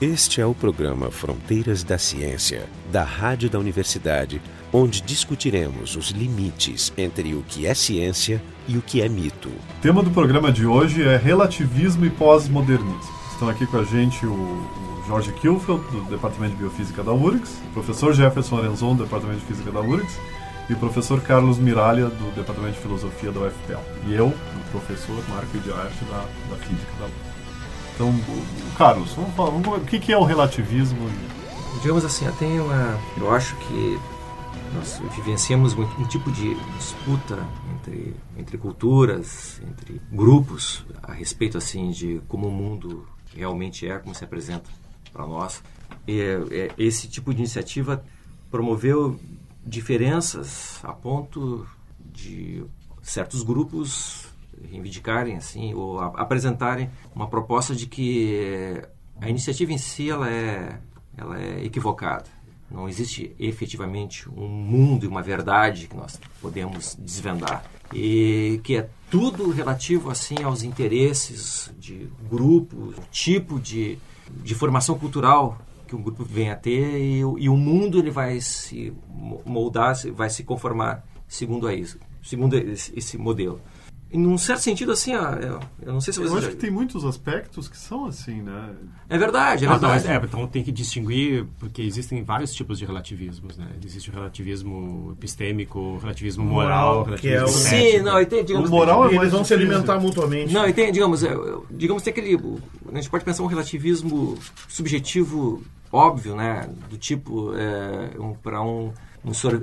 Este é o programa Fronteiras da Ciência, da Rádio da Universidade, onde discutiremos os limites entre o que é ciência e o que é mito. O tema do programa de hoje é relativismo e pós-modernismo. Estão aqui com a gente o, Jorge Kilfeld, do Departamento de Biofísica da URGS, o professor Jefferson Arenzon, do Departamento de Física da URGS, e o professor Carlos Miralha, do Departamento de Filosofia da UFPL. E eu, o professor Marco de Arte, da, da Física da URGS. Então, Carlos, vamos falar, vamos, o que, que é o relativismo? Digamos assim, tenho uma, eu acho que nós vivenciamos um, um, tipo de disputa entre, entre culturas, entre grupos, a respeito assim de como o mundo realmente é, como se apresenta para nós. E, é, esse tipo de iniciativa promoveu diferenças a ponto de certos grupos reivindicarem assim ou apresentarem uma proposta de que a iniciativa em si ela é ela é equivocada. Não existe efetivamente um mundo e uma verdade que nós podemos desvendar. E que é tudo relativo assim aos interesses de grupo tipo de, de formação cultural que um grupo vem a ter e, e o mundo ele vai se moldar vai se conformar segundo a isso segundo esse modelo em um certo sentido, assim, eu, eu não sei se você. Eu acho já... que tem muitos aspectos que são assim, né? É verdade, é verdade. Ah, é, então tem que distinguir, porque existem vários tipos de relativismos, né? Existe o relativismo epistêmico, o relativismo moral, o relativismo. É o... Sim, não, e tem, digamos. O moral é eles vão se alimentar mutuamente. Não, e tem, digamos, é, digamos, tem aquele. A gente pode pensar um relativismo subjetivo óbvio, né? Do tipo, é, um, para um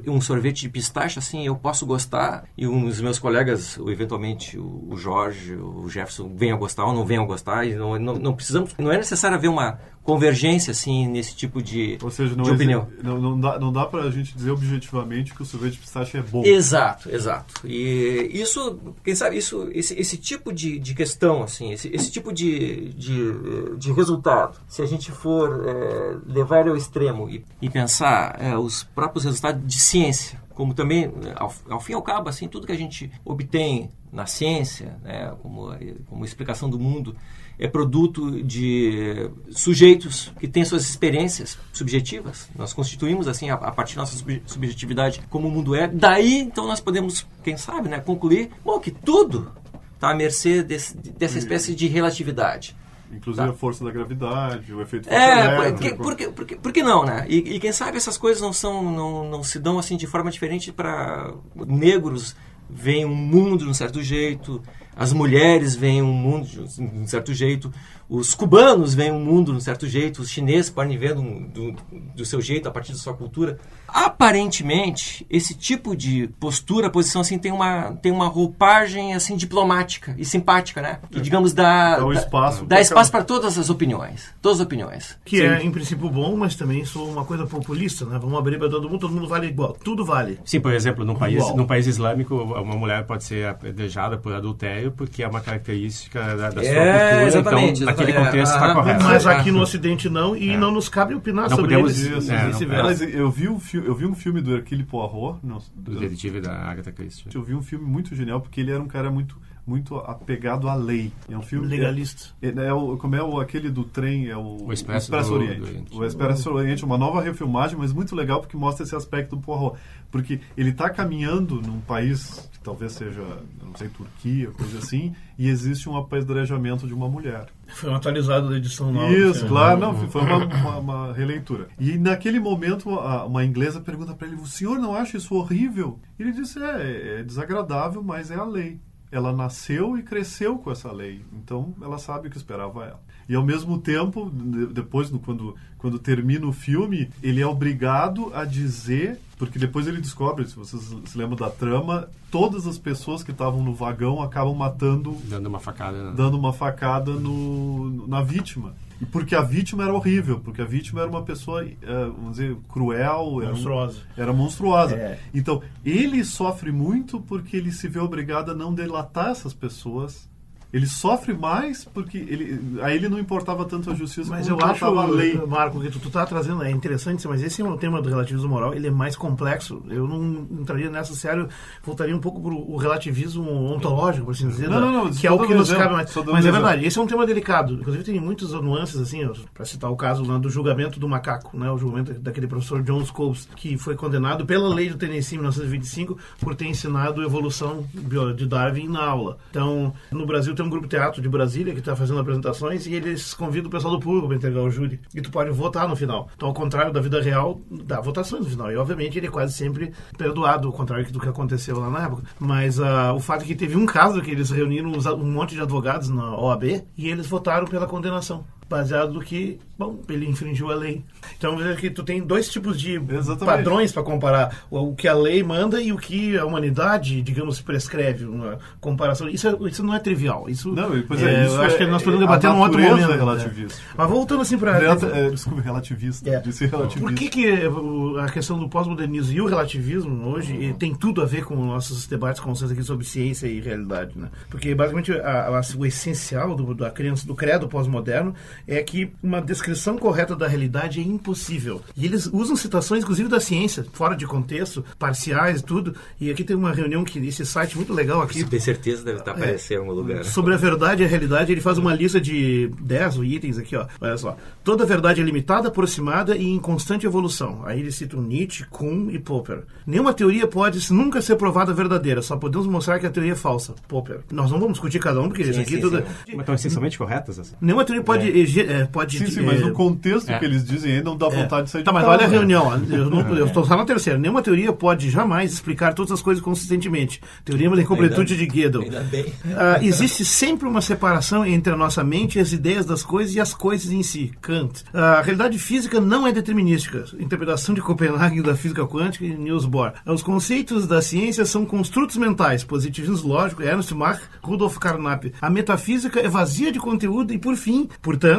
um sorvete de pistache, assim, eu posso gostar e um dos meus colegas, ou eventualmente o Jorge, o Jefferson, venham a gostar ou não venham a gostar. E não, não, não precisamos, não é necessário haver uma convergência assim nesse tipo de, Ou seja, não de opinião. Não, não dá, não dá para a gente dizer objetivamente que o sorvete de pistache é bom. Exato, exato. E isso, quem sabe, isso, esse, esse tipo de, de questão, assim, esse, esse tipo de, de, de resultado, se a gente for é, levar ao extremo e, e pensar é, os próprios resultados de ciência, como também, ao, ao fim e ao cabo, assim, tudo que a gente obtém na ciência, né, como, como explicação do mundo, é produto de sujeitos que têm suas experiências subjetivas. Nós constituímos, assim, a, a partir da nossa subjetividade, como o mundo é. Daí, então, nós podemos, quem sabe, né, concluir bom, que tudo está à mercê desse, dessa espécie de relatividade. Inclusive tá. a força da gravidade, o efeito É, porque, porque, porque, porque não, né? E, e, quem sabe essas coisas não são não, não se dão assim de forma diferente para negros veem um mundo de um certo jeito, as mulheres veem um mundo de um certo jeito, os cubanos veem um mundo de um certo jeito, os chineses podem ver do, do, do, seu jeito, a partir da sua cultura. Aparentemente, esse tipo de postura, posição assim, tem uma, tem uma roupagem assim diplomática e simpática, né? Que, digamos, dá, dá espaço, dá espaço para todas as opiniões. Todas as opiniões. Que Sim. é, em princípio, bom, mas também sou uma coisa populista, né? Vamos abrir para todo mundo, todo mundo vale igual. Tudo vale. Sim, por exemplo, num país, num país islâmico, uma mulher pode ser apedrejada por adultério porque é uma característica da, da sua é, cultura. Exatamente, então, naquele contexto está correto. Mas aqui no Ocidente não, e é. não nos cabe opinar não sobre podemos, eles. É, não, mas eu vi, um eu vi um filme do Hercule Poirot. No, do detetive da Agatha Christie. Eu vi um filme muito genial, porque ele era um cara muito muito apegado à lei. É um filme legalista. É, é, o, como é o, aquele do trem, é o, o Expresso, Expresso do, Oriente. Do Oriente. O Expresso Oriente, uma nova refilmagem, mas muito legal porque mostra esse aspecto do Poirot. Porque ele está caminhando num país que talvez seja, não sei, Turquia, coisa assim, e existe um apedrejamento de uma mulher. Foi um atualizado da edição nova. Isso, claro, não, foi uma, uma, uma, releitura. E naquele momento, uma inglesa pergunta para ele: o senhor não acha isso horrível? E ele disse: é, é desagradável, mas é a lei ela nasceu e cresceu com essa lei. Então, ela sabe o que esperava ela. E, ao mesmo tempo, depois, quando, quando termina o filme, ele é obrigado a dizer, porque depois ele descobre, se vocês se lembram da trama, todas as pessoas que estavam no vagão acabam matando... Dando uma facada. Né? Dando uma facada no, na vítima. Porque a vítima era horrível, porque a vítima era uma pessoa, eh, vamos dizer, cruel, monstruosa. Era, era monstruosa. É. Então, ele sofre muito porque ele se vê obrigado a não delatar essas pessoas Ele sofre mais porque ele, a ele não importava tanto a justiça Mas eu acho, a lei. Marco, que tu, tu tá trazendo é interessante, mas esse é um tema do relativismo moral, ele é mais complexo. Eu não entraria nessa sério, voltaria um pouco pro o relativismo ontológico, por assim dizer, Não, da- não, não, que é o que nos exemplo, cabe mais. Mas é verdade, esse é um tema delicado. Inclusive tem muitas nuances, assim, para citar o caso né, do julgamento do macaco, né, o julgamento daquele professor John Scopes, que foi condenado pela lei do Tennessee em 1925 por ter ensinado evolução de Darwin na aula. Então, no Brasil tem um grupo teatro de Brasília que está fazendo apresentações e eles convidam o pessoal do público para entregar o júri. E tu pode votar no final. Então, ao contrário da vida real, dá votações no final. E, obviamente, ele é quase sempre perdoado, ao contrário do que aconteceu lá na época. Mas ah, o fato é que teve um caso que eles reuniram um monte de advogados na OAB e eles votaram pela condenação. Baseado no que, bom, ele infringiu a lei. Então, veja que tu tem dois tipos de Exatamente. padrões para comparar. O, que a lei manda e o que a humanidade, digamos, prescreve. Uma comparação. Isso, é- isso não é trivial. Isso, Não, e, pois é, isso eu acho é- que nós podemos é- debater num outro momento. é né? relativista. Mas voltando assim para... É, desculpe, relativista. É. Disse relativista. Por que, que o- a questão do pós-modernismo e o relativismo hoje Uhum. eh, tem tudo a ver com nossos debates constantes aqui sobre ciência e realidade? Né? Porque, basicamente, a- a- o essencial do, da crença, do credo pós-moderno é que uma descrição correta da realidade é impossível. E eles usam citações, inclusive, da ciência, fora de contexto, parciais e tudo. E aqui tem uma reunião, que esse site muito legal aqui, Se tem certeza deve estar aparecendo em algum lugar. Sobre a verdade e a realidade, ele faz uma lista de 10 itens aqui, ó. Olha só. Toda verdade é limitada, aproximada e em constante evolução. Aí ele cita o Nietzsche, Kuhn e Popper. Nenhuma teoria pode nunca ser provada verdadeira, só podemos mostrar que a teoria é falsa. Popper. Nós não vamos discutir cada um, porque isso Sim, aqui sim, tudo... sim. Mas estão essencialmente corretas? Assim? Nenhuma teoria pode... é, pode Sim, sim, mas é, no contexto É. que eles dizem aí não dá vontade de sair Tá, de mas casa. olha a reunião. Eu, estou só na terceira. Nenhuma teoria pode jamais explicar todas as coisas consistentemente. Teorema da incompletude de Gödel. Ainda bem. Ah, existe sempre uma separação entre a nossa mente e as ideias das coisas e as coisas em si. Kant. Ah, a realidade física não é determinística. Interpretação de Copenhague da física quântica e Niels Bohr. Os conceitos da ciência são construtos mentais, positivismo lógico, Ernst Mach, Rudolf Carnap. A metafísica é vazia de conteúdo e, por fim, portanto,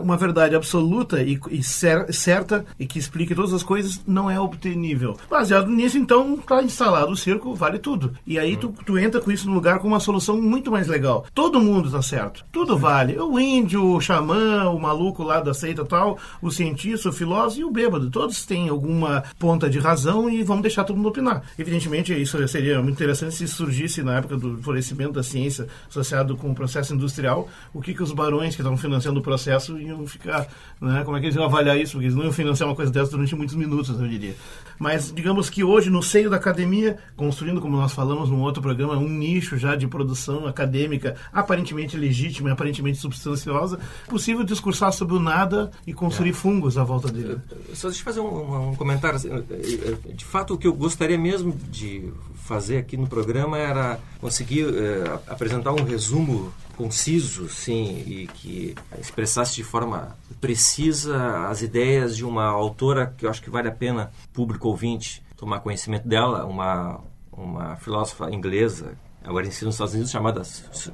uma verdade absoluta e, e cer- certa e que explique todas as coisas não é obtenível. Baseado nisso, então, está instalado o circo, vale tudo. E aí tu, tu entra com isso no lugar com uma solução muito mais legal. Todo mundo tá certo. Tudo vale. O índio, o xamã, o maluco lá da seita tal, o cientista, o filósofo e o bêbado. Todos têm alguma ponta de razão e vamos deixar todo mundo opinar. Evidentemente, isso seria muito interessante se surgisse na época do florescimento da ciência associado com o processo industrial, o que, que os barões que estavam financiando o processo iam ficar, né? Como é que eles iam avaliar isso? Porque eles não iam financiar uma coisa dessa durante muitos minutos, eu diria. Mas digamos que hoje, no seio da academia, construindo, como nós falamos num outro programa, um nicho já de produção acadêmica aparentemente legítima e aparentemente substanciosa, possível discursar sobre o nada e construir fungos à volta dele. Só deixa eu fazer um, um comentário. assim, De fato, o que eu gostaria mesmo de fazer aqui no programa era conseguir eh, apresentar um resumo conciso, sim, e que expressasse de forma precisa as ideias de uma autora que eu acho que vale a pena público ouvinte tomar conhecimento dela, uma uma filósofa inglesa agora ensina nos Estados Unidos, chamada,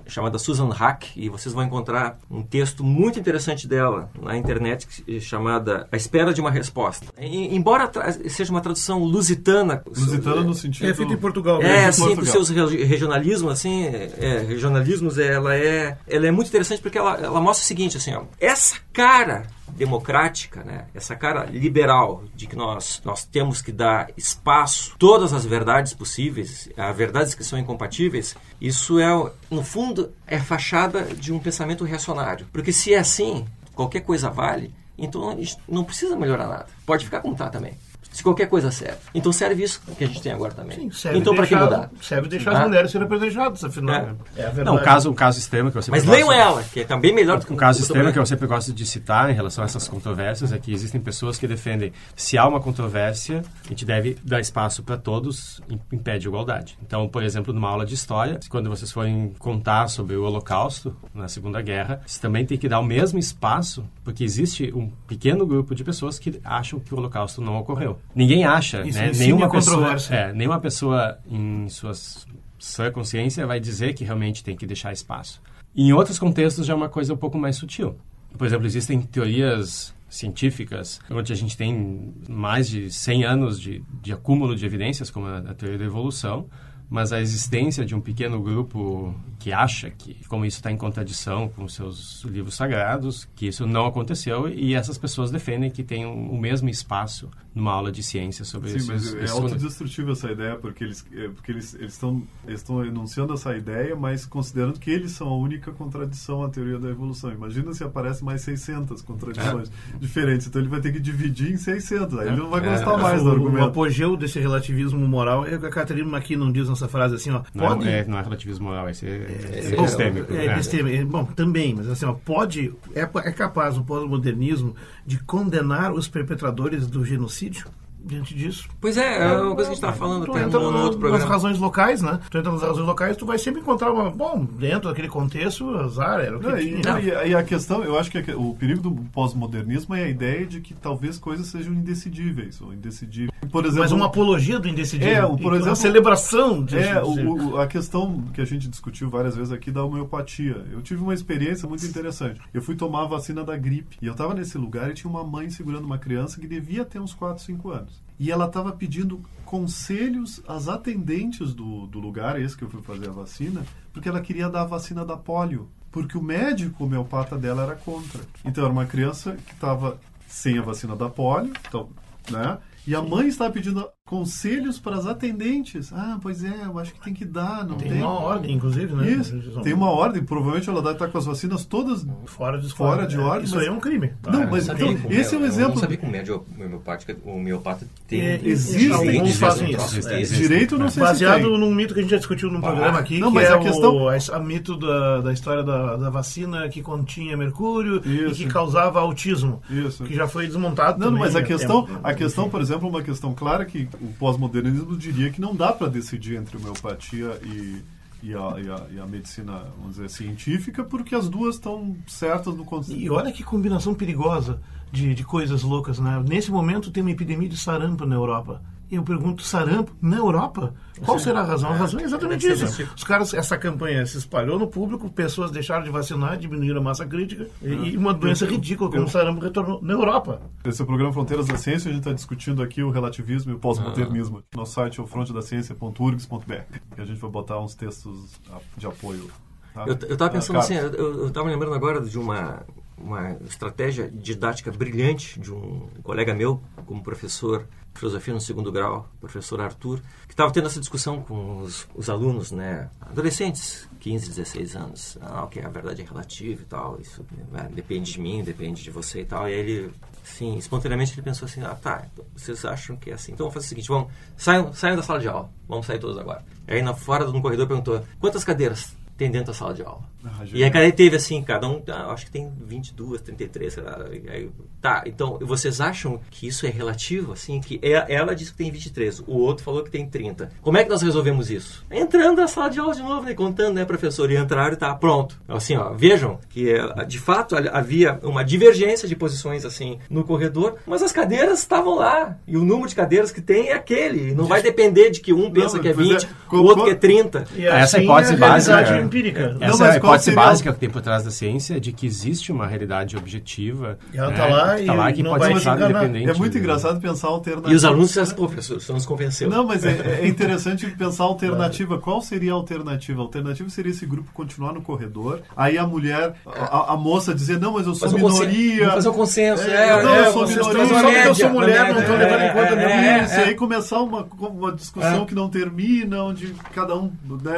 chamada Susan Hack, e vocês vão encontrar um texto muito interessante dela na internet, que- chamada A Espera de uma Resposta. E- embora seja uma tradução lusitana... Lusitana no sentido... É feito em Portugal. É, assim, com Portugal. seus regi- regionalismos, assim, é, regionalismos, ela é, ela é muito interessante porque ela, ela mostra o seguinte, assim, ó, essa cara democrática, né, essa cara liberal de que nós, nós temos que dar espaço, todas as verdades possíveis, a verdades que são incompatíveis, isso é, no fundo, é fachada de um pensamento reacionário. Porque se é assim, qualquer coisa vale, então a gente não precisa melhorar nada. Pode ficar como está também. Se qualquer coisa serve. Então serve isso que a gente tem agora também. Sim, serve então para que mudar? Serve deixar Ah. as mulheres serem apedrejadas, afinal. É. É, a verdade. Não, o caso, o caso extremo que eu sempre Mas gosto- leiam ela, que é também melhor do que Um caso extremo que eu sempre gosto de citar em relação a essas controvérsias é que existem pessoas que defendem se há uma controvérsia, a gente deve dar espaço para todos em, em pé de igualdade. Então, por exemplo, numa aula de história, quando vocês forem contar sobre o Holocausto na Segunda Guerra, vocês também tem que dar o mesmo espaço, porque existe um pequeno grupo de pessoas que acham que o Holocausto não ocorreu. Ninguém acha, Isso né? ensina Nenhuma pessoa, é, nenhuma pessoa em suas sua consciência vai dizer que realmente tem que deixar espaço. Em outros contextos já é uma coisa um pouco mais sutil. Por exemplo, existem teorias científicas onde a gente tem mais de 100 anos de, de acúmulo de evidências, como a, a teoria da evolução, mas a existência de um pequeno grupo que acha que, como isso está em contradição com seus livros sagrados, que isso não aconteceu e essas pessoas defendem que tem o mesmo espaço numa aula de ciência sobre Sim, esses, mas é autodestrutível essa ideia, porque eles é, porque eles estão eles estão enunciando essa ideia, mas considerando que eles são a única contradição à teoria da evolução. Imagina se aparece mais 600 contradições diferentes, então ele vai ter que dividir em 600, aí ele não vai É, gostar é, mais o, do o argumento. apogeu desse relativismo moral é o que a Catherine McKinnon diz nessa frase assim, ó, Não, pode... é, não é relativismo moral, esse é, é, epistêmico. É, é. episteme- é, bom, também, mas assim, ó, pode, é, é capaz o pós-modernismo de condenar os perpetradores do genocídio diante disso? Pois é, é uma coisa que a gente estava falando Tu até entra no, no outro nas programa. razões locais, né? Tu entra nas razões locais, tu vai sempre encontrar uma. Bom, dentro daquele contexto, azar, era o que Não, tinha. e a- e a questão, eu acho que o perigo do pós-modernismo é a ideia de que talvez coisas sejam indecidíveis ou indecidíveis. Por exemplo, Mas uma apologia do indecidível. É, o- por exemplo- uma celebração disso. É, o- o- a questão que a gente discutiu várias vezes aqui da homeopatia. Eu tive uma experiência muito interessante. Eu fui tomar a vacina da gripe e eu estava nesse lugar e tinha uma mãe segurando uma criança que devia ter uns 4, 5 anos. E ela estava pedindo conselhos às atendentes do, do lugar, esse que eu fui fazer a vacina, porque ela queria dar a vacina da polio. Porque o médico homeopata dela era contra. Então era uma criança que estava sem a vacina da polio, então, né? E a mãe estava pedindo conselhos para as atendentes. Ah, pois é, eu acho que tem que dar, não tem? Tem uma ordem, inclusive, né? Isso, tem uma ordem. Provavelmente ela deve estar com as vacinas todas. Fora de, Fora de é, ordem, Isso mas- aí é um crime. Não, Eu mas então, esse é um meu- Eu exemplo. não sabia que o médio homeopática, o homeopata tem... É, existe- alguns existe- fazem isso. existe- é. existe. Direito não sei Baseado se tem. num mito que a gente já discutiu num programa aqui, não, que mas é a questão- o a, a mito da, da história da, da vacina que continha mercúrio e Isso. que causava autismo, Isso. que já foi desmontado Não, também, mas a questão, a questão, por exemplo, uma questão clara que o pós-modernismo diria que não dá para decidir entre homeopatia e, e, a, e, a, e a medicina, vamos dizer, científica, porque as duas estão certas no conceito. E olha que combinação perigosa de, de coisas loucas, né? Nesse momento tem uma epidemia de sarampo na Europa. Eu pergunto, sarampo na Europa? Qual será a razão? A razão é exatamente ser isso. Os caras, essa campanha se espalhou no público, pessoas deixaram de vacinar, diminuíram a massa crítica e, e uma doença ridícula como o sarampo retornou na Europa. Esse é o programa Fronteiras da Ciência. A gente está discutindo aqui o relativismo e o pós-modernismo. Nosso site é o frontedaciencia.urgs.br. E a gente vai botar uns textos de apoio. tá? Eu, eu tava pensando Ah, assim, eu, eu tava lembrando agora de uma, uma estratégia didática brilhante de um colega meu, como professor de filosofia no segundo grau, professor Arthur, que estava tendo essa discussão com os, os alunos, né, adolescentes, 15, 16 anos, ah, que a verdade é relativa e tal, isso né, depende de mim, depende de você e tal, e aí ele, assim, espontaneamente ele pensou assim, ah, tá, então, vocês acham que é assim, então vamos fazer o seguinte, vamos, saiam, saiam da sala de aula, vamos sair todos agora. Aí na fora no corredor perguntou, quantas cadeiras tem dentro da sala de aula? Ah, E aí cada teve assim, cada um, ah, acho que tem 22, 33, sei lá. E aí, tá, então vocês acham que isso é relativo? Assim, que é- ela disse que tem 23, o outro falou que tem 30. Como é que nós resolvemos isso? Entrando na sala de aula de novo, né? Contando, né, professor? E entraram e tá pronto. Assim, ó, vejam que eh, de fato havia uma divergência de posições assim no corredor, mas as cadeiras estavam lá. E o número de cadeiras que tem é aquele. E Não vai depender de que um pensa Não, que é pois é. 20, Co- o outro que é 30. E Essa é a assim hipótese a realidade básica. empírica. Não, Essa mas é a qual hipótese seria o- básica que tem por trás da ciência de que existe uma realidade objetiva. E ela né, tá lá que tá e lá que não pode vai ser independente. É muito do- engraçado pensar a alternativa. E os alunos disseram, pô, professor, você nos convenceu. Não, mas é, é interessante pensar a alternativa. Qual seria a alternativa? A alternativa seria esse grupo continuar no corredor. Aí a mulher, a, a moça dizer, não, mas eu sou consen- minoria. fazer um consenso. É, É, não, é, eu sou vocês minoria. Só porque eu sou mulher, não tô levando em conta é, meu é, Isso, é. e aí começar uma, uma discussão É. que não termina, onde cada um né,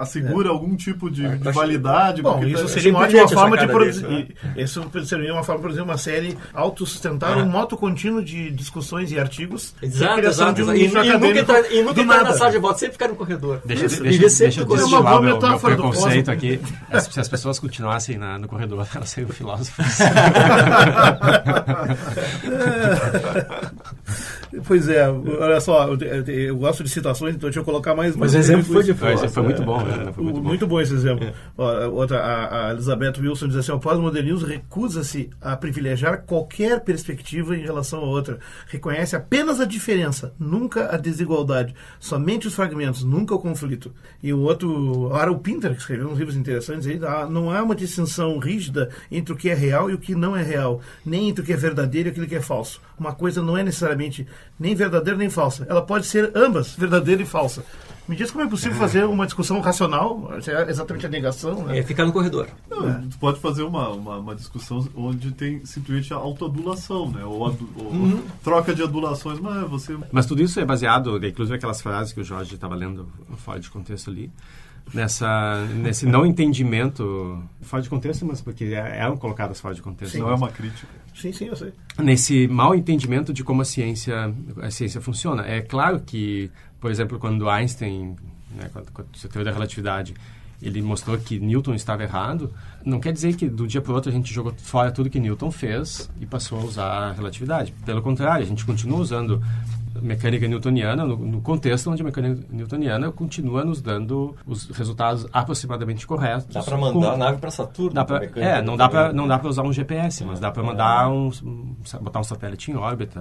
assegura algum tipo de, de validade. Bom, porque isso seria uma ótima forma de produzir. dele, Isso seria uma forma de produzir uma série autossustentável, É. um moto contínuo de discussões e artigos. Exato, exato. de um e, e nunca entrar, e nunca entrar na sala de voto, sempre ficar no corredor. Deixa, Isso, deixa, sempre deixa eu boa meu, meu metáfora do preconceito cosmo. aqui. As- Se as pessoas continuassem na- no corredor, elas seriam filósofos. Pois é, olha só, eu, gosto de citações, então deixa eu colocar mais Mas o exemplo foi de Foi, foi muito bom, né? Foi O- muito bom. Muito bom esse exemplo. Ó, outra, a, a Elizabeth Wilson diz assim: o pós-modernismo recusa-se a privilegiar qualquer perspectiva em relação a outra. Reconhece apenas a diferença, nunca a desigualdade. Somente os fragmentos, nunca o conflito. E o outro, Harold Pinter, que escreveu uns livros interessantes, aí, ah, não há uma distinção rígida entre o que é real e o que não é real, nem entre o que é verdadeiro e aquilo que é falso. Uma coisa não é necessariamente nem verdadeira nem falsa. Ela pode ser ambas, verdadeira e falsa. Me diz como é possível fazer uma discussão racional, é exatamente a negação, né? É ficar no corredor. Não, Tu pode fazer uma, uma, uma discussão onde tem simplesmente a autoadulação, né? Ou, adu- ou troca de adulações, mas você. Mas tudo isso é baseado, inclusive aquelas frases que o Jorge estava lendo fora de contexto ali, nessa, nesse não entendimento, fora de contexto, mas porque é- eram colocadas fora de contexto. Não é uma crítica. Sim, sim, eu sei. nesse mau entendimento de como a ciência a ciência funciona. É claro que, por exemplo, quando Einstein, né, quando, quando a teoria da relatividade, ele mostrou que Newton estava errado, não quer dizer que do dia para o outro a gente jogou fora tudo que Newton fez e passou a usar a relatividade. Pelo contrário, a gente continua usando mecânica newtoniana no, no contexto onde a mecânica newtoniana continua nos dando os resultados aproximadamente corretos. Dá com- mandar a nave pra Saturno. Dá com pra, é, não dá pra, newtoniana. não dá pra usar um GPS, mas dá pra mandar um, um- botar um satélite em órbita.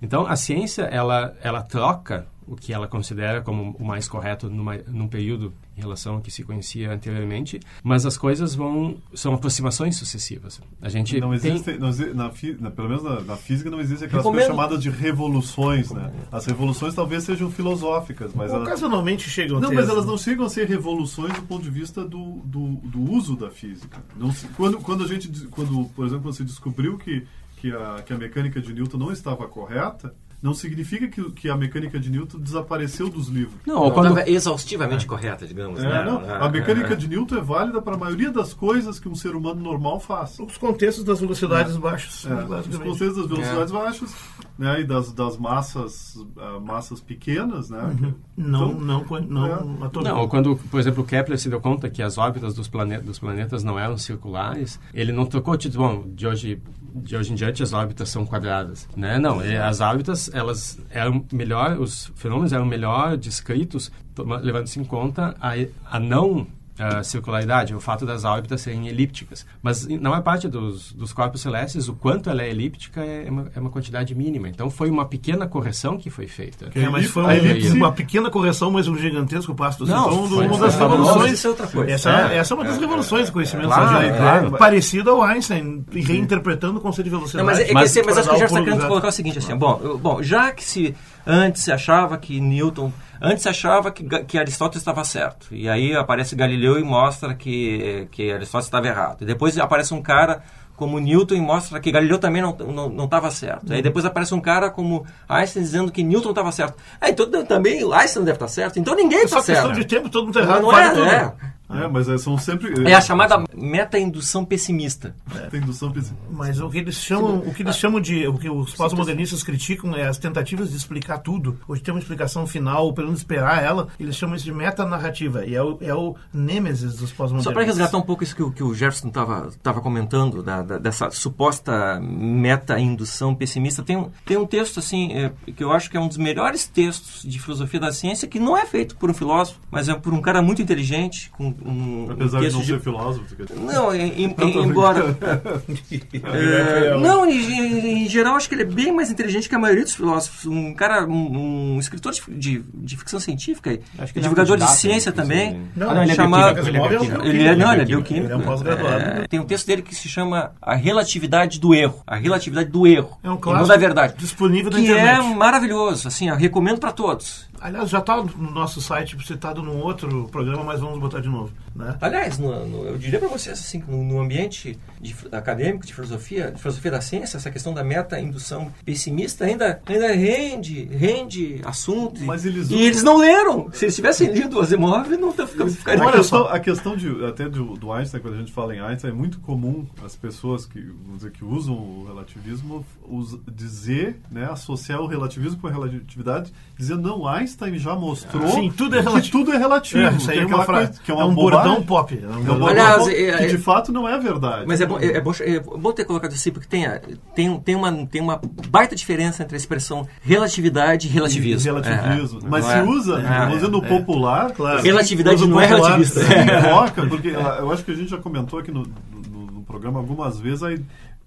Então, a ciência, ela, ela troca o que ela considera como o mais correto numa, num período em relação ao que se conhecia anteriormente, mas as coisas vão são aproximações sucessivas. A gente Não tem- existe, não exi- na, na- pelo menos na, na física não existe aquelas Recomendo. coisas chamadas de revoluções, né? As revoluções talvez sejam filosóficas, mas elas, Ocasionalmente chegam a não, ter mas elas não chegam a ser revoluções do ponto de vista do, do, do uso da física. Não se- quando, quando a gente, quando, por exemplo, quando se descobriu que, que, a, que a mecânica de Newton não estava correta, não significa que, que a mecânica de Newton desapareceu dos livros. Não, Não quando, estava exaustivamente correta, digamos. É, né? não, Ah, a mecânica de Newton é válida para a maioria das coisas que um ser humano normal faz. Os contextos das velocidades baixas, É, os conceitos das velocidades baixas né, e das, das massas, ah, massas pequenas, né? Não, Então, não, não, é. a todo Não, quando, por exemplo, o Kepler se deu conta que as órbitas dos, dos planetas não eram circulares, ele não trocou de, bom, de hoje, de hoje em diante as órbitas são quadradas, né? Não, e as órbitas, elas eram melhor, os fenômenos eram melhor descritos, levando-se em conta a, a não ah, circularidade, o fato das órbitas serem elípticas. Mas na maior parte dos, dos corpos celestes, o quanto ela é elíptica é uma, é uma quantidade mínima. Então foi uma pequena correção que foi feita. É, mas foi A um- elipse- uma pequena correção, mas um gigantesco passo do Não, Então, foi- uma foi das fabuloso. revoluções. Isso é outra coisa. Essa é, essa é uma das revoluções do conhecimento. Claro, é, claro. Parecido ao Einstein, reinterpretando o conceito de velocidade. Não, mas, é, que Mas- assim, mas acho que o Gerson está querendo colocar o seguinte, assim, bom, bom, já que se antes se achava que Newton, antes achava que, que Aristóteles estava certo, e aí aparece Galileu e mostra que, que Aristóteles estava errado, e depois aparece um cara como Newton e mostra que Galileu também não estava não, não certo. Aí depois aparece um cara como Einstein dizendo que Newton estava certo. Ah, então também Einstein não deve estar certo. Então ninguém É está só questão certo. de tempo, todo mundo tá Não, errado. não vale é, tudo. é. É, mas é, são sempre. É a chamada meta-indução pessimista. Tem indução pessimista. Mas o que eles chamam, o que eles chamam de, o que os pós-modernistas criticam é as tentativas de explicar tudo, ou de ter uma explicação final, ou pelo menos esperar ela, eles chamam isso de metanarrativa, e é o, é o nêmesis dos pós-modernistas. Só para resgatar um pouco isso que, o- que o Jefferson estava comentando, da, da- dessa suposta meta-indução pessimista, tem um, tem um texto assim é, que eu acho que é um dos melhores textos de filosofia da ciência, que não é feito por um filósofo, mas é por um cara muito inteligente, com um, um Apesar de texto não ser filósofo. quer dizer. Não, em- em- embora. É, É, não, em, em- geral, acho que ele é bem mais inteligente que a maioria dos filósofos. Um cara, um, um escritor de, de, de ficção científica Acho que e ele é divulgador de ciência também. Não, Ah, não, ele é ele é é um bioquímico. Ele é, não, ele é Ele bioquímico. é um pós-graduado. É, tem um texto dele que se chama A Relatividade do Erro. A Relatividade do Erro. É um clássico não da verdade. disponível na que é internet. maravilhoso. Assim, eu recomendo para todos. Aliás, já está no nosso site citado num outro programa, mas vamos botar de novo. Né? Aliás, no- no- eu diria para vocês assim, que no, no ambiente de acadêmico de filosofia, de filosofia da ciência, essa questão da meta-indução pessimista ainda, ainda rende, rende assunto. Mas eles e eles não leram. Se eles tivessem lido o Asimov, não fica- ficaria a aqui questão, só. a questão de, até do, do Einstein, quando a gente fala em Einstein, é muito comum as pessoas que, vamos dizer, que usam o relativismo us- dizer, né, associar o relativismo com a relatividade, dizer, não, Einstein já mostrou Sim, tudo é que tudo é relativo. É, isso aí que é uma frase. que é é, uma um bobagem. Pop. É um É um bordão Aliás, pop é- que é- de fato não é verdade. Mas é bom, é, é bom, é bom ter colocado assim, porque tem, a- tem, tem, uma, tem uma baita diferença entre a expressão relatividade e relativismo. relativismo. É, Mas não se é? usa, É, vamos dizer, no é. popular, Claro. Relatividade não é relativista. se invoca, porque eu acho que a gente já comentou aqui no, no- no programa algumas vezes, aí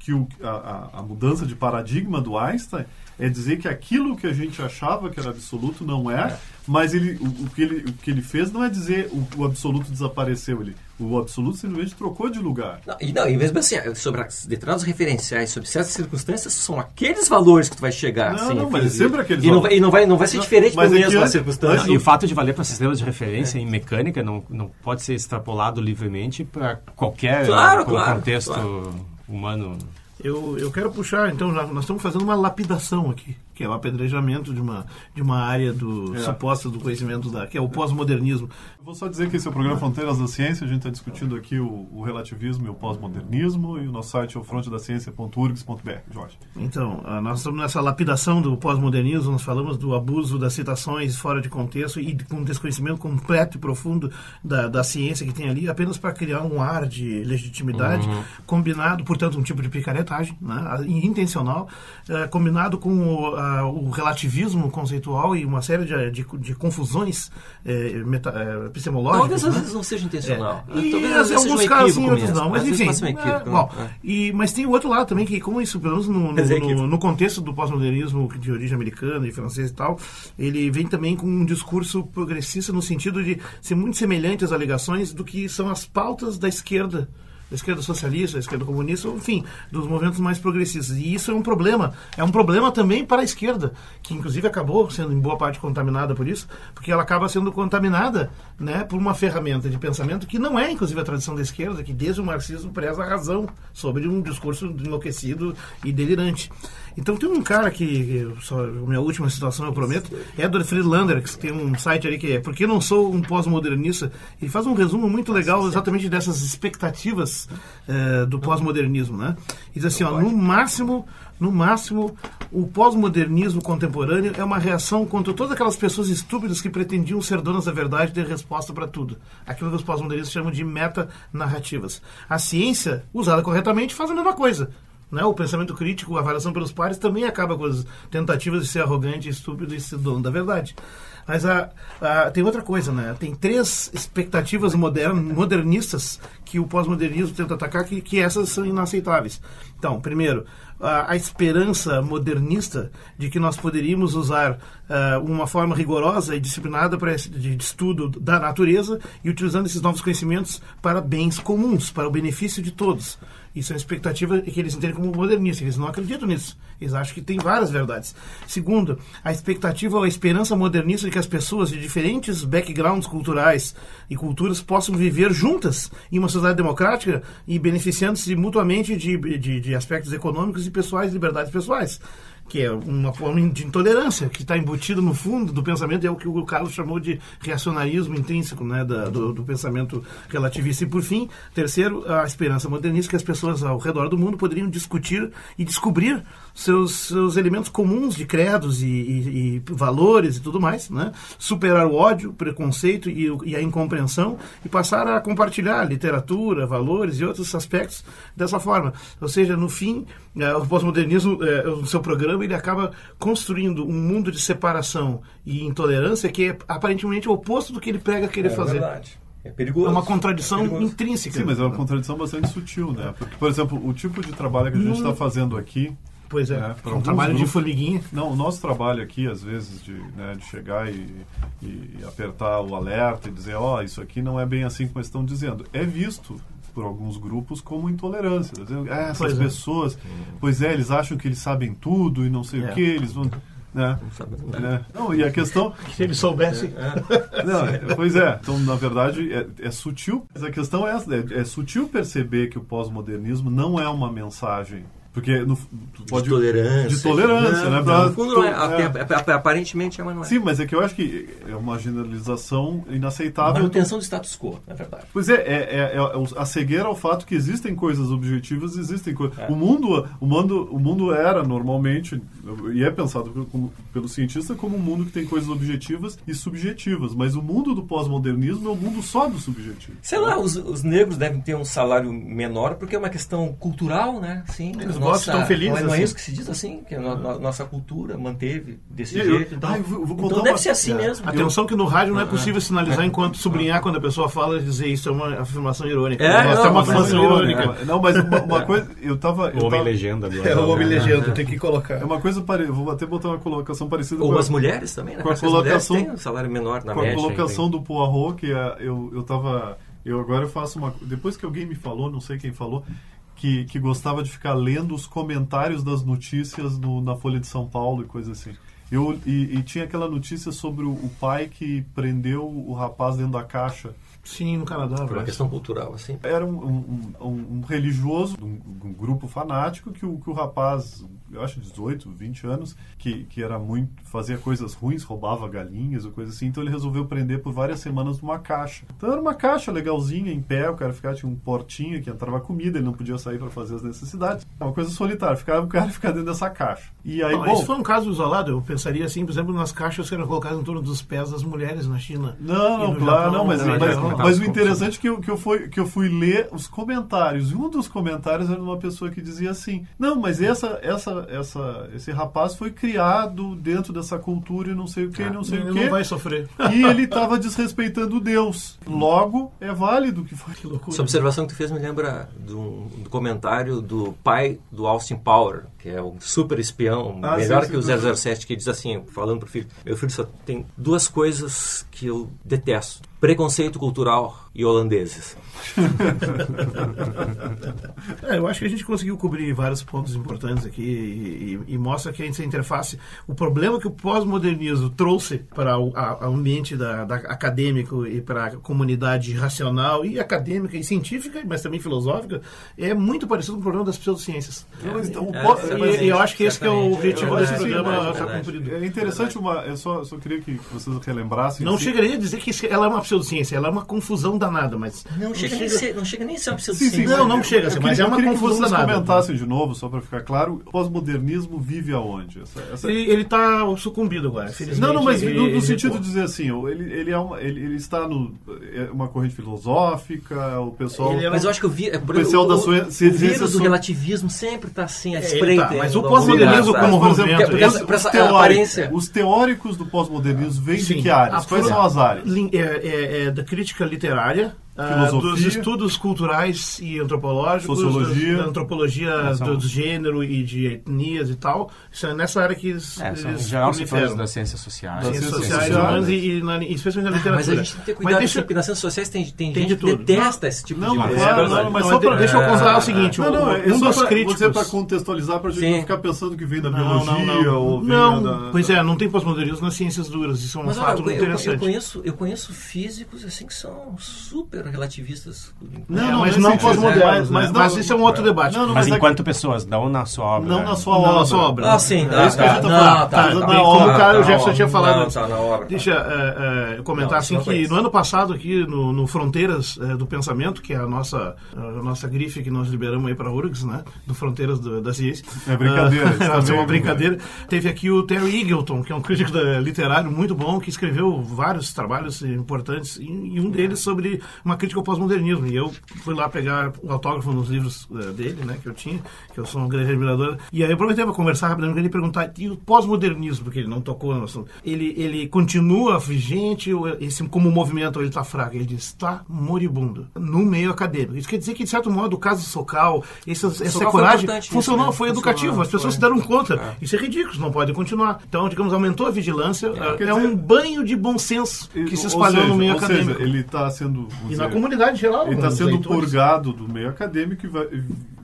que o, a, a, mudança de paradigma do Einstein é dizer que aquilo que a gente achava que era absoluto não é, é. mas ele, o, o, que ele, o que ele fez não é dizer o, o absoluto desapareceu. Ele, o absoluto simplesmente trocou de lugar. Não, e, não, e mesmo assim, sobre as determinados referenciais, sobre certas circunstâncias, são aqueles valores que tu vai chegar. Não, assim, não, mas é sempre aqueles e valores. Não vai, e não vai, não vai ser não, diferente mas do é mesmo circunstância. E o fato de valer para sistemas de referência é. em mecânica não, não pode ser extrapolado livremente para qualquer claro, claro, contexto claro. Humano. Eu, eu quero puxar, então, nós estamos fazendo uma lapidação aqui que é o apedrejamento de uma, de uma área do é. suposta do conhecimento da que é o pós-modernismo. Vou só dizer que esse é o programa Fronteiras da Ciência. A gente está discutindo aqui o, o, relativismo e o pós-modernismo e o nosso site é o frontedaciencia.urgs.br, Jorge. Então, nós estamos nessa lapidação do pós-modernismo. Nós falamos do abuso das citações fora de contexto e com um desconhecimento completo e profundo da, da ciência que tem ali, apenas para criar um ar de legitimidade uhum. combinado, portanto, um tipo de picaretagem né, intencional, uh, combinado com o o relativismo conceitual e uma série de, de, de confusões é, meta, é, epistemológicas. Talvez às né? vezes não seja intencional. É. E Talvez às vezes alguns casos sim, outros não. Mas às enfim. Um equívoco, é, bom, né? e, mas tem o outro lado também, que como isso, pelo menos no, no, no, no contexto do pós-modernismo de origem americana e francês e tal, ele vem também com um discurso progressista no sentido de ser muito semelhante às alegações do que são as pautas da esquerda da esquerda socialista, da esquerda comunista, enfim, dos movimentos mais progressistas. E isso é um problema. É um problema também para a esquerda, que inclusive acabou sendo em boa parte contaminada por isso, porque ela acaba sendo contaminada né, por uma ferramenta de pensamento que não é, inclusive, a tradição da esquerda, que desde o marxismo preza a razão sobre um discurso enlouquecido e delirante. Então tem um cara que, só, minha última situação eu prometo, Edward Friedlander, que tem um site ali que é Por que não sou um pós-modernista? Ele faz um resumo muito legal exatamente dessas expectativas eh, do pós-modernismo, né? Diz assim, ó, no máximo, no máximo, o pós-modernismo contemporâneo é uma reação contra todas aquelas pessoas estúpidas que pretendiam ser donas da verdade e ter resposta para tudo. Aquilo que os pós-modernistas chamam de meta-narrativas. A ciência, usada corretamente, faz a mesma coisa. Né? O pensamento crítico, a avaliação pelos pares, também acaba com as tentativas de ser arrogante, estúpido e ser dono da verdade. Mas a, a, tem outra coisa, né? Tem três expectativas modern, modernistas que o pós-modernismo tenta atacar, que, que essas são inaceitáveis. Então, primeiro, a, a esperança modernista de que nós poderíamos usar uh, uma forma rigorosa e disciplinada para de, de estudo da natureza e utilizando esses novos conhecimentos para bens comuns, para o benefício de todos. Isso é uma expectativa que eles entendem como modernista. Eles não acreditam nisso. Eles acham que tem várias verdades. Segundo, a expectativa ou a esperança modernista de que as pessoas de diferentes backgrounds culturais e culturas possam viver juntas em uma sociedade democrática e beneficiando-se mutuamente de, de, de aspectos econômicos e pessoais, liberdades pessoais que é uma forma de intolerância que está embutido no fundo do pensamento, é o que o Carlos chamou de reacionarismo intrínseco né, da, do, do, pensamento relativista. E, por fim, terceiro, a esperança modernista que as pessoas ao redor do mundo poderiam discutir e descobrir seus, seus elementos comuns de credos e, e, e valores e tudo mais, né? superar o ódio, o preconceito e, e, a incompreensão e passar a compartilhar literatura, valores e outros aspectos dessa forma. Ou seja, no fim, é, o pós-modernismo, é, no seu programa, ele acaba construindo um mundo de separação e intolerância que é aparentemente o oposto do que ele prega querer é fazer. Verdade. É perigoso. É uma contradição é intrínseca. Sim, mas é uma contradição bastante sutil, né? Porque, por exemplo, o tipo de trabalho que a gente está fazendo aqui Pois é, é um trabalho grupos, de formiguinha. Não, o nosso trabalho aqui, às vezes, de, né, de chegar e, e, apertar o alerta e dizer, ó, oh, isso aqui não é bem assim como estão dizendo, é visto por alguns grupos como intolerância. Dizendo, ah, essas pois é. pessoas, é. pois é, eles acham que eles sabem tudo e não sei é. o que, eles vão... Né? Não, né? não, e a questão. Se eles soubessem. É, é. Não, pois é. Então, na verdade, é, é sutil. Mas a questão é essa: é, é sutil perceber que o pós-modernismo não é uma mensagem porque no, pode, de tolerância. De tolerância, né? Pra, no fundo, é, é. aparentemente é, mas não é. Sim, mas é que eu acho que é uma generalização inaceitável. Manutenção do status quo, na verdade. Pois é, é, é, é, a cegueira ao fato que existem coisas objetivas, existem coisas. O, mundo, o, mundo, o mundo era normalmente, e é pensado pelo, pelo cientista como um mundo que tem coisas objetivas e subjetivas, mas o mundo do pós-modernismo é o mundo só do subjetivo. Sei lá, os, os negros devem ter um salário menor porque é uma questão cultural, né? Sim, eles negócio tão feliz. Não é, não é assim. isso que se diz assim? Que a no- no- nossa cultura manteve desse Eu- jeito. Então, Ah, vou- vou então deve uma- ser assim é. mesmo. Atenção que no rádio não é possível sinalizar enquanto sublinhar quando a pessoa fala e dizer isso é uma afirmação irônica. É, não, é uma mas afirmação é irônica. Não, mas uma, uma coisa, eu tava. Eu O homem tava legenda agora. É o homem né? legenda, tem que colocar. é uma coisa parecida, vou até botar uma colocação parecida Ou com a- as mulheres também, né? com a colocação- têm um salário menor na com a média. colocação do Poirot, que é, eu, eu tava. Eu agora eu faço uma. Depois que alguém me falou, não sei quem falou, que, que gostava de ficar lendo os comentários das notícias no- na Folha de São Paulo e coisa assim. Eu, e, e tinha aquela notícia sobre o, o pai que prendeu o rapaz dentro da caixa. Sim, no Canadá, Por uma parece. questão cultural, assim. Era um, um- um- religioso, um, um grupo fanático, que o, que o rapaz, eu acho 18, 20 anos, que, que era muito. fazia coisas ruins, roubava galinhas ou coisa assim, então ele resolveu prender por várias semanas numa caixa. Então era uma caixa legalzinha, em pé, o cara ficava, tinha um portinho que entrava comida, ele não podia sair para fazer as necessidades. Uma coisa solitária, ficava o cara ficar dentro dessa caixa. E aí, Não, bom, Isso foi um caso isolado. Eu pensaria assim, por exemplo, nas caixas que eram colocadas em torno dos pés das mulheres na China. Não, não, claro, Japão, não, mas, mas, Mas o interessante é que eu, que, eu fui, que eu fui ler os comentários. E um dos comentários era de uma pessoa que dizia assim: Não, mas essa, essa, essa, esse rapaz foi criado dentro dessa cultura e não sei o que, não sei Ele o não que. vai sofrer. E ele estava desrespeitando Deus. Logo, é válido que foi. Que loucura. Essa observação que tu fez me lembra do, do comentário do pai do Austin Power, que é um super espião, Ah, melhor sim, que sim, o 007, que diz assim, falando pro filho, meu filho só tem duas coisas que eu detesto, preconceito cultural e holandeses. É, eu acho que a gente conseguiu cobrir vários pontos importantes aqui e, e- e mostra que essa interface, o problema que o pós-modernismo trouxe para o a- a ambiente da, da acadêmico e para a comunidade racional e acadêmica e científica, mas também filosófica, é muito parecido com o problema das pseudociências. Então, o É, po- certamente, E, e eu acho que esse que é o objetivo desse programa verdade. cumprido. É interessante uma. Eu só, só queria que vocês relembrassem. Não assim, chegaria a dizer que ela é uma pseudociência, ela é uma confusão danada, mas. Não, chega, Nem ser, não chega nem a ser uma Sim, sim, pseudociência. Não, não chega a ser, eu mas queria- é uma eu queria que confusão vocês danada. comentassem de novo, só para ficar claro, o pós-modernismo vive aonde? Essa, essa- Ele, ele tá sucumbido agora, felizmente. Não, não, mas ele- no, no ele sentido recuou. de dizer assim, ele, ele, é uma, ele, ele está no é uma corrente filosófica, o pessoal. Ele é Mas eu acho que o, vi, é, por pessoal o, da o, sua o ciência do relativismo sempre está assim, à ele espreita. tá, mas o pós-modernismo como porque os, essa- essa teóricos, aparência. os teóricos do pós-modernismo vêm de Sim. que áreas? A Quais são as áreas? É, é- é da crítica literária, ah, Filosofia. dos estudos culturais e antropológicos, Sociologia. da, da antropologia do, do gênero e de etnias e tal. Isso é nessa área que eles, É, são, eles geral, setores das ciências sociais. Das Ciências ciências sociais, humanas e, e na- e especialmente na literatura. Mas a gente tem que ter cuidado, deixa, porque nas ciências sociais tem, tem, Tem gente de tudo. que detesta esse tipo Não, de coisa. claro, É não, mas só pra- deixa eu contar É, o seguinte, Não, não, um, é um só dos pra, críticos... você para contextualizar, para a gente Sim. não ficar pensando que vem da Não, biologia não, não. ou vem Não, da... pois é, não tem pós-modernismo nas ciências duras. Isso é um fato interessante. eu conheço físicos assim que são super relativistas. Não, Não, mas não sentido, pós-modernos, é, mas, mas mas, não- isso é um outro debate. Não, não, Mas mas é enquanto pessoas, não na sua obra. Não né? na sua Não, obra. na sua obra. Ah, sim. É isso que a gente tá não, falando. tá, Tá, tá. na Como obra, o cara, o tá, Jefferson tinha falado. Não, tá na obra. Deixa é, é, comentar assim que no ano passado aqui no, no Fronteiras é, do Pensamento, que é a nossa a nossa grife que nós liberamos aí para a URGS, né, do Fronteiras do, da Ciência. É brincadeira, Ah, é uma é brincadeira. Teve aqui o Terry Eagleton, que é um crítico literário muito bom, que escreveu vários trabalhos importantes e, e um deles sobre uma crítica ao pós-modernismo. E eu fui lá pegar o autógrafo nos livros eh, dele, né, que eu tinha, que eu sou um grande admirador. E aí eu aproveitei para conversar rapidamente com ele e perguntar, e o pós-modernismo, porque ele não tocou no assunto, ele, ele continua vigente, ou esse, como movimento ele está fraco? Ele diz, está moribundo, no meio acadêmico. Isso quer dizer que, de certo modo, o caso Socal, essa, essa Socal foi coragem importante funcionou, isso, né? foi Funcionou, educativo, as pessoas foi. se deram conta. Isso é ridículo, não pode continuar. Então, digamos, aumentou a vigilância, é, quer é um dizer- banho de bom senso que se Ou espalhou seja, no meio ou acadêmico. Seja, ele está sendo... vamos Dizer, comunidade geral. Ele está sendo leitores. purgado do meio acadêmico e vai,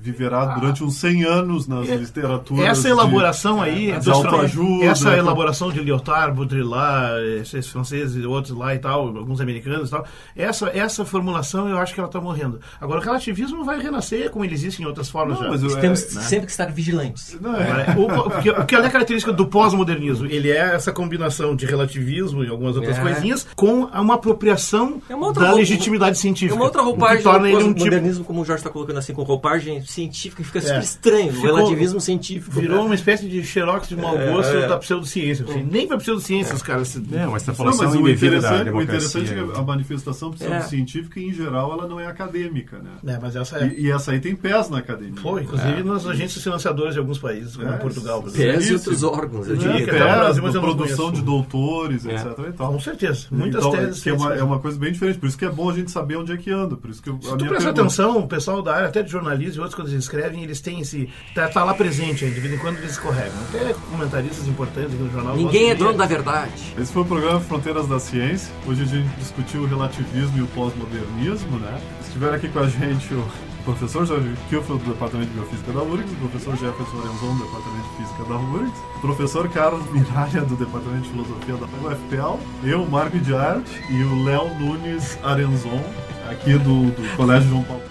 viverá durante uns 100 anos nas É, literaturas. Essa de- elaboração aí, de dos autoajuda, essa né? elaboração de Lyotard, Baudrillard, esses franceses e outros lá e tal, alguns americanos e tal, essa, essa formulação eu acho que ela está morrendo. Agora, o relativismo vai renascer como ele existe em outras formas Não, já. mas eu- Temos é, sempre que estar vigilantes. Não, é. O, o, que, o que é a característica do pós-modernismo? Ele é essa combinação de relativismo e algumas outras É. coisinhas com uma apropriação É uma da roupa- legitimidade É científica. uma outra que roupagem torna do ele um tipo modernismo, como o Jorge está colocando assim, com roupagem científica, fica super estranho, Ficou- o relativismo científico. Virou uma espécie de xerox de mau É, gosto é. da pseudociência. Assim, nem pra pseudociência os caras se... É, uma Não, extrapolação mas o interessante, o interessante é que a manifestação É. científica, em geral, ela não é acadêmica, né? É, mas essa é... E, e essa aí tem pés na academia. Foi, inclusive nas agências financiadoras de alguns países, como É, Portugal. por exemplo. PES e outros órgãos, eu Né? diria. que Pés, mas não produção de doutores, É. etc. E tal. Com certeza. Muitas então, teses. que é, uma, é coisa bem diferente. Por isso que é bom a gente saber onde é que anda. Por isso que eu, a Se tu prestar pergunta- atenção, o pessoal da área, até de jornalismo e outros, quando eles escrevem, eles têm esse. Tá, tá lá presente aí, de vez em quando eles escorregam. Até comentaristas importantes aqui no jornal. Ninguém é dono da verdade. Esse foi o programa Fronteiras da Ciência. Hoje a gente discutiu o relativismo e o pós-modernismo, né? Estiveram aqui com a gente o professor Jorge Kilfield, do Departamento de Biofísica da URGS, o professor Jefferson Lorenzon, do Departamento de Física da URGS, o professor Carlos Miralha, do Departamento de Filosofia da UFPL, eu, Marco de Arte, e o Léo Nunes Arenzon, aqui do, do Colégio João Paulo.